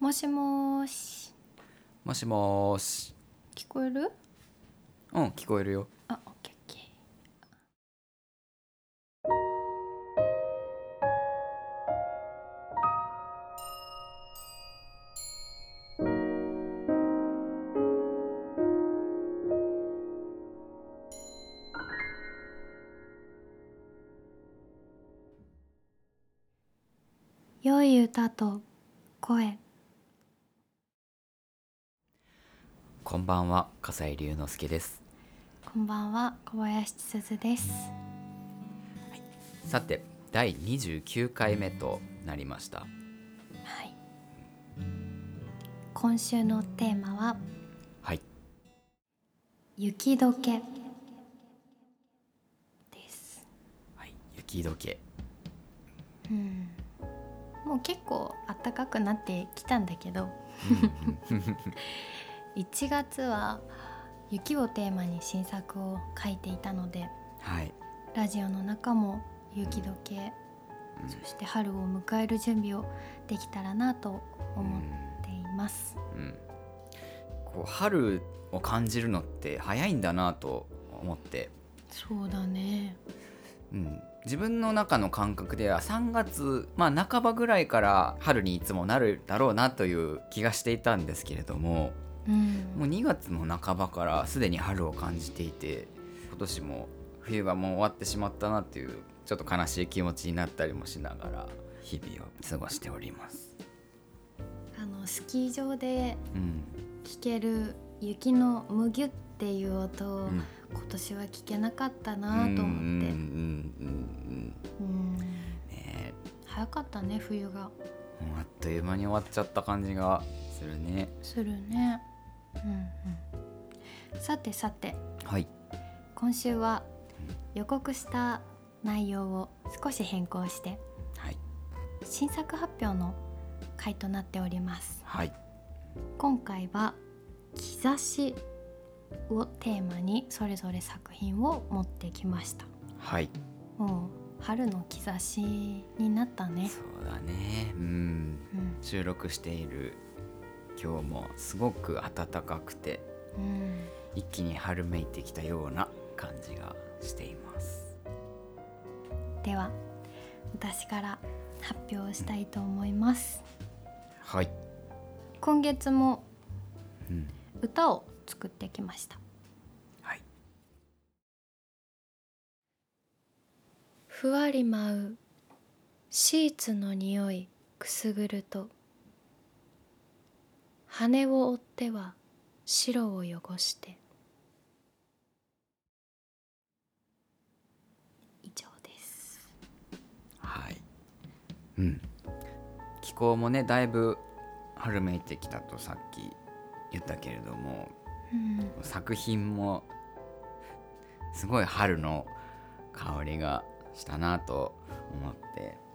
もしもーし。もしもーし。聞こえる？うん聞こえるよこんばんは笠井龍之介です。こんばんは小林千鈴です。さて第29回目となりました。はい。今週のテーマははい。雪解け。です。はい雪解け。うん。もう結構暖かくなってきたんだけど 1月は雪をテーマに新作を書いていたのではい。ラジオの中も雪解けうん。そして春を迎える準備をできたらなと思っています。うん。こう春を感じるのって早いんだなと思って。そうだね。うん、自分の中の感覚では3月、まあ、半ばぐらいから春にいつもなるだろうなという気がしていたんですけれどもうん。もう2月の半ばからすでに春を感じていて今年も冬がもう終わってしまったなっていうちょっと悲しい気持ちになったりもしながら日々を過ごしております。あのスキー場でうん聞ける雪のむぎゅっていう音をうん今年は聞けなかったなと思って。早かったね冬が。あっという間に終わっちゃった感じがするね。するね。うんうん。さてさて。はい、今週は予告した内容を少し変更してはい、新作発表の回となっております。はい、今回は兆しをテーマにそれぞれ作品を持ってきました。はい。もう春の兆しになったね。そうだね。うん。うん。収録している今日もすごく暖かくてうん一気に春めいてきたような感じがしています。では私から発表したいと思います。はい、今月もうん、歌を作ってきました。はい。ふわり舞うシーツの匂いくすぐると羽を追っては白を汚して。以上です。はい。うん。気候もねだいぶ春めいてきたとさっき言ったけれどもうん。作品もすごい春の香りがしたなと思って。うん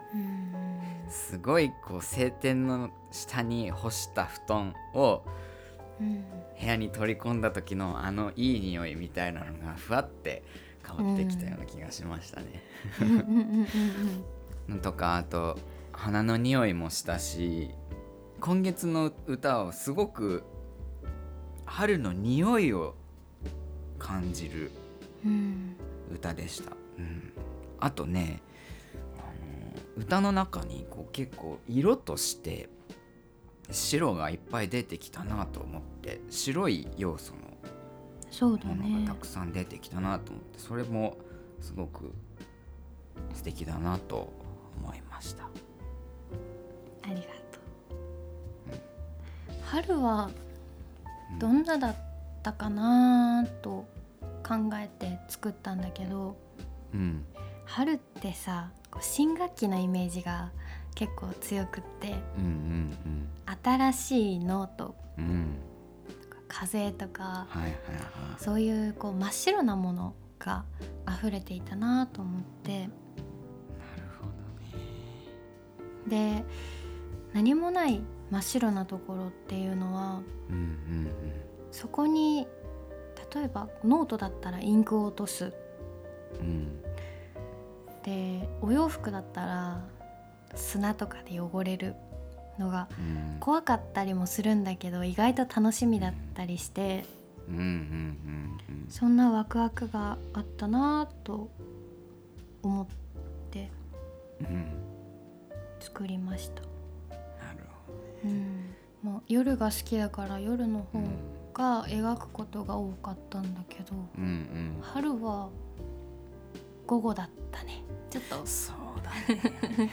すごいこう晴天の下に干した布団をうん部屋に取り込んだ時のあのいい匂いみたいなのがふわって変わってきたような気がしましたね。とかあと花の匂いもしたし今月の歌はすごく春の匂いを感じるうん。歌でした。うん、あとね歌の中にこう結構色として白がいっぱい出てきたなと思って白い要素のものねがたくさん出てきたなと思ってそれもすごく素敵だなと思いました。ありがとう。春はどんなだったかなと考えて作ったんだけどうん、春ってさこう新学期のイメージが結構強くってうんうん新しいのとうんうん。か風とかはいはいはい。そういうこう真っ白なものが溢れていたなと思って。なるほどね。で何もない真っ白なところっていうのはうんうんそこに例えばノートだったらインクを落とす。うんうんでお洋服だったら砂とかで汚れるのがうん。怖かったりもするんだけど意外と楽しみだったりしてうんうんうんそんなワクワクがあったなぁと思ってうん。うん作りました、なるほうん、もう夜が好きだから夜のど方が描くことが多かったんだけどうんうん。春は午後だったね。ちょっと。うん、そうだね。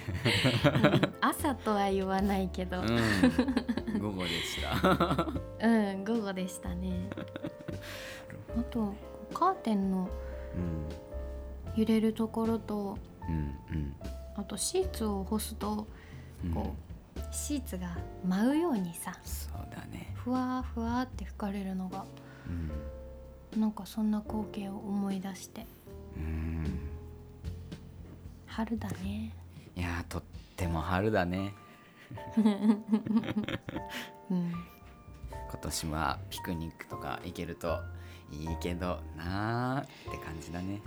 うん。朝とは言わないけど。うん。午後でした。うん午後でしたね。あとカーテンのうん揺れるところとうん。うん。あとシーツを干すとうん。こうシーツが舞うようにさそうだね。ふわーふわーって吹かれるのがうん。なんかそんな光景を思い出してうん春だね。いやーとっても春だね。うん。今年はピクニックとか行けるといいけどなーって感じだね。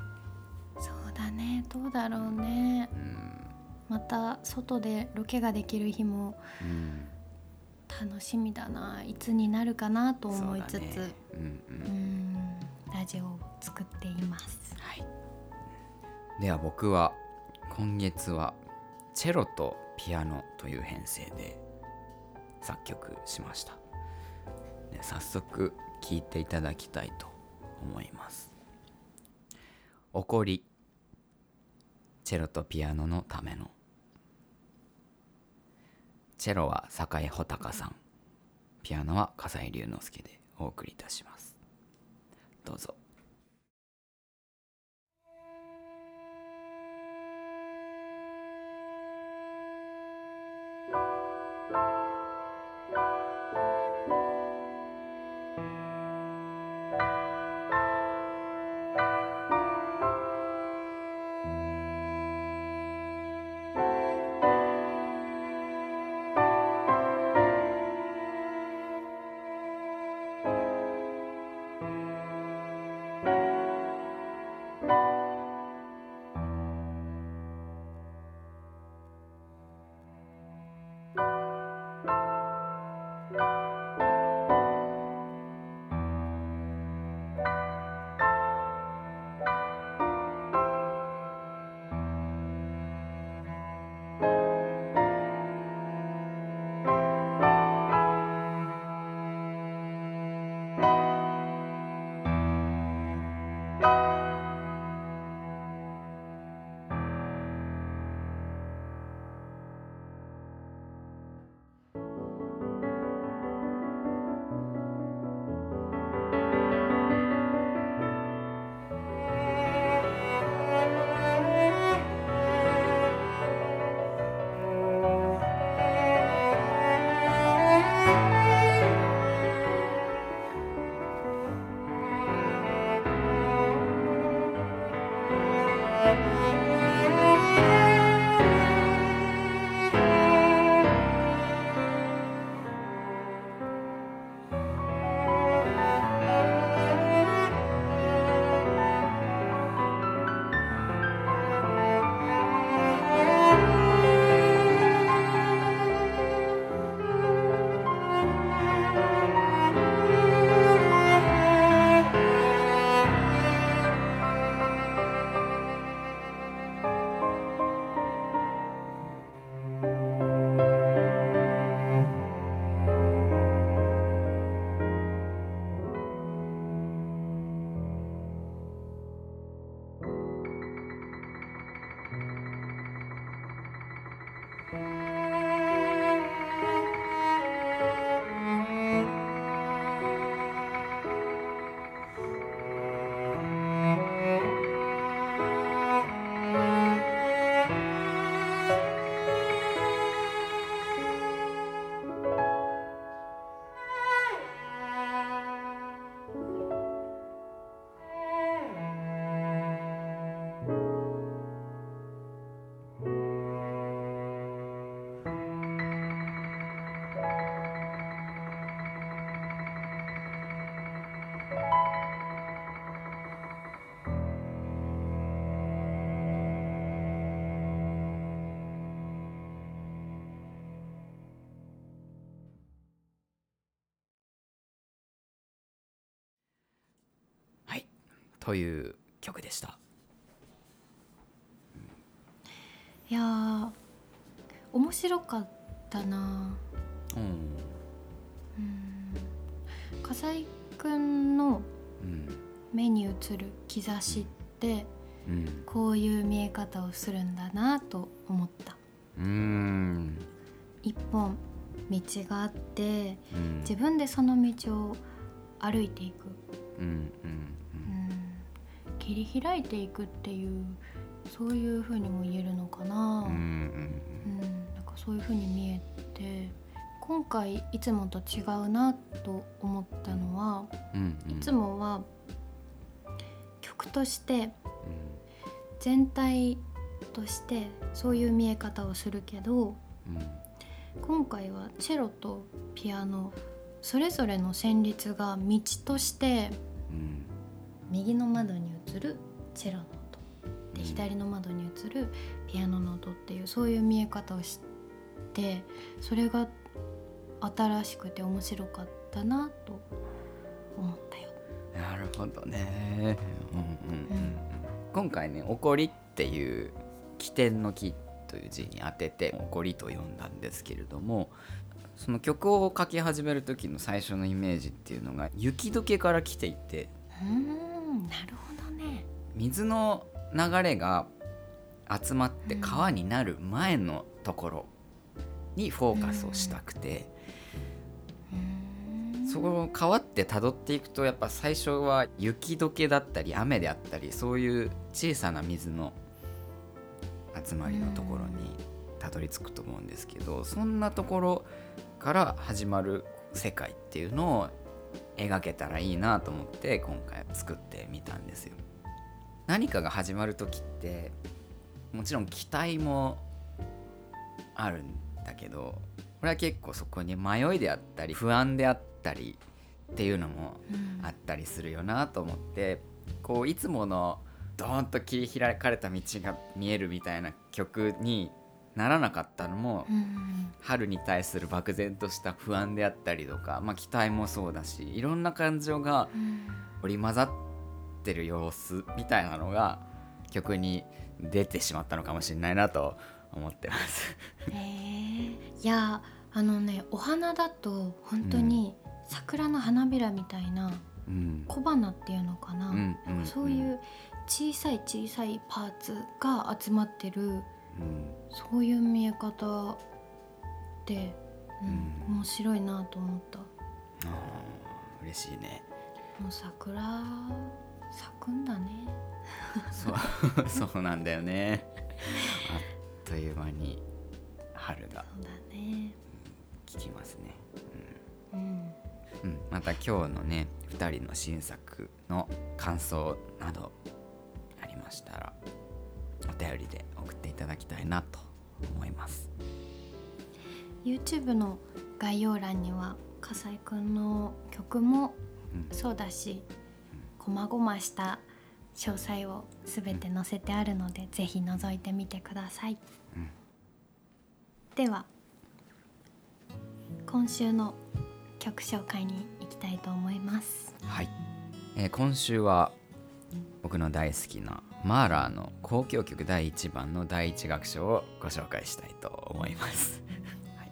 そうだね。どうだろうね。うん。また外でロケができる日もうん。楽しみだな。いつになるかなと思いつつ。ね。うんううんんラジオを作っています。はい。では僕は今月はチェロとピアノという編成で作曲しました。早速聴いていただきたいと思います「怒り」チェロとピアノのための。チェロは酒井穂隆さん。ピアノは笠井龍之介でお送りいたします。どうぞ「という曲でした。いやー面白かったな。うん。うん。笠井くんのうん。目に映る兆しってうん。こういう見え方をするんだなと思った。うん。一本道があってうん。自分でその道を歩いていく、うんうんうん、切り開いていくっていうそういう風にも言えるのかな、うんなんかそういう風に見えて今回いつもと違うなと思ったのはうんうん。いつもは曲として全体としてそういう見え方をするけどうんうん。今回はチェロとピアノそれぞれの旋律が道としてうん右の窓に映るチェロの音。で左の窓に映るピアノの音っていうそういう見え方をしてそれが新しくて面白かったなと思ったよ。なるほどね、うんうんうん。うん。今回ね「怒り」っていう起点の「木」という字に当てて「怒り」と読んだんですけれどもその曲を書き始める時の最初のイメージっていうのが雪解けから来ていてうーんなるほどね。水の流れが集まって川になる前のところにフォーカスをしたくて、うーん。そこの川って辿っていくとやっぱ最初は雪解けだったり雨であったりそういう小さな水の集まりのところにたどり着くと思うんですけどそんなところから始まる世界っていうのを描けたらいいなと思って今回作ってみたんですよ。何かが始まる時ってもちろん期待もあるんだけど俺は結構そこに迷いであったり不安であったりっていうのもうんあったりするよなと思ってこういつものドーンと切り開かれた道が見えるみたいな曲にならなかったのもうん春に対する漠然とした不安であったりとか、まあ、期待もそうだしいろんな感情がうん。織り交ざってる様子みたいなのが曲に出てしまったのかもしれないなと思ってます。へえいやあのねお花だと本当に桜の花びらみたいなうん。小花っていうのかな,、うんなんかそういう小さい小さいパーツが集まってるうんそういう見え方って、うんうん。面白いなと思った。あー嬉しいね。もう桜咲くんだね。そう そうなんだよね。あっという間に春がそうだね。来きますね、うん。うん。うん、また今日のね2人の新作の感想などありましたらお便りで送っていただきたいなと思います。YouTube の概要欄には笠井くんの曲もうん。そうだしこまごました詳細を全て載せてあるので、ぜひ覗いてみてください、うん。では今週の曲紹介に行きたいと思います。はい、えー今週は僕の大好きなマーラーの交響曲第1番の第1楽章をご紹介したいと思います。はい、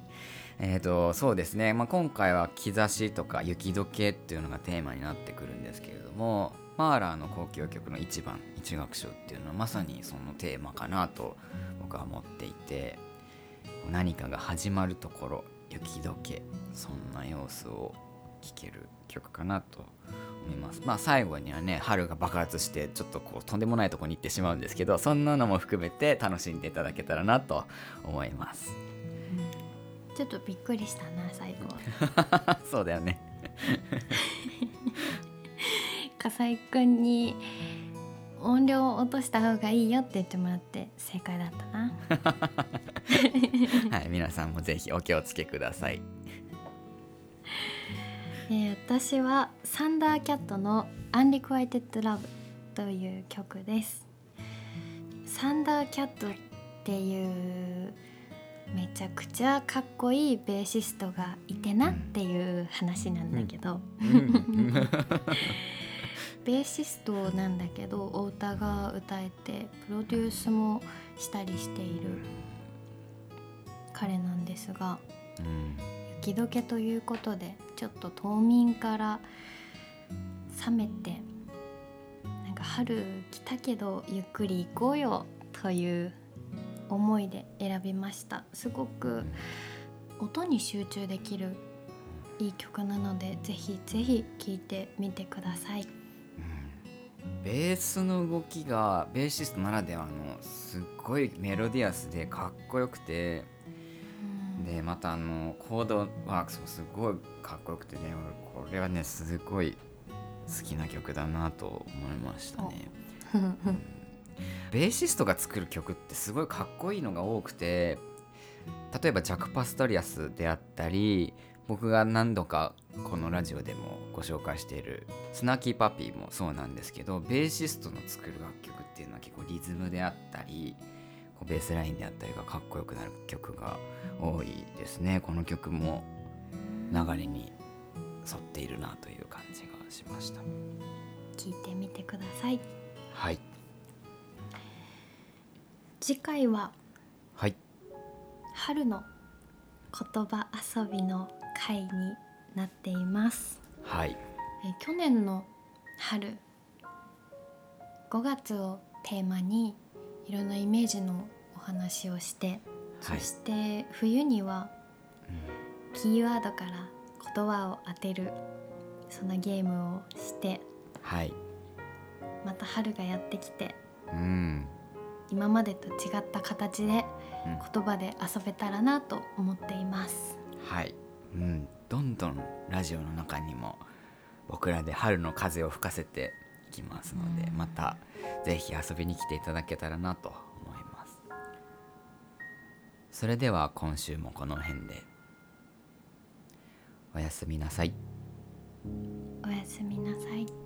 えーとそうですね、まあ、今回は兆しとか雪解けっていうのがテーマになってくるんですけれどもマーラーの交響曲の1番1楽章っていうのはまさにそのテーマかなと僕は思っていて何かが始まるところ雪解けそんな様子を聴ける曲かなと思います。まあ最後にはね春が爆発してちょっとこうとんでもないとこに行ってしまうんですけどそんなのも含めて楽しんでいただけたらなと思います。ちょっとびっくりしたな最後は。そうだよね。笠井くんに音量を落とした方がいいよって言ってもらって正解だったな。はい皆さんもぜひお気をつけくださいえー私はサンダーキャットの「Unrequited Love」という曲です。サンダーキャットっていうめちゃくちゃかっこいいベーシストがいてなっていう話なんだけど、ベーシストなん。だけどお歌が歌えてプロデュースもしたりしている彼なん。ですがうん。雪解けということでちょっと冬眠から冷めてなんか春来たけどゆっくり行こうよという思いで選びました。すごく音に集中できるいい曲なのでぜひぜひ聴いてみてください。ベースの動きがベーシストならではのすっごいメロディアスでかっこよくてでまたあのコードワークスもすごいかっこよくてね俺これはねすごい好きな曲だなと思いましたね。ベーシストが作る曲ってすごいかっこいいのが多くて例えばジャック・パストリアスであったり僕が何度かこのラジオでもご紹介しているスナーキー・パピーもそうなんですけどベーシストの作る楽曲っていうのは結構リズムであったりこうベースラインであったりがかっこよくなる曲が多いですね。この曲も流れに沿っているなという感じがしました。聴いてみてください。はい。次回ははい。春の言葉遊びの回になっています。はい。えー去年の春5月をテーマにいろんなイメージのお話をして、はい。そして冬にはキーワードから言葉を当てるそんなゲームをしてはい。また春がやってきてうん。今までと違った形でうん。言葉で遊べたらなと思っています。はい、うん、どんどんラジオの中にも僕らで春の風を吹かせていきますので、うん。またぜひ遊びに来ていただけたらなと思います。それでは今週もこの辺で。おやすみなさい。おやすみなさい。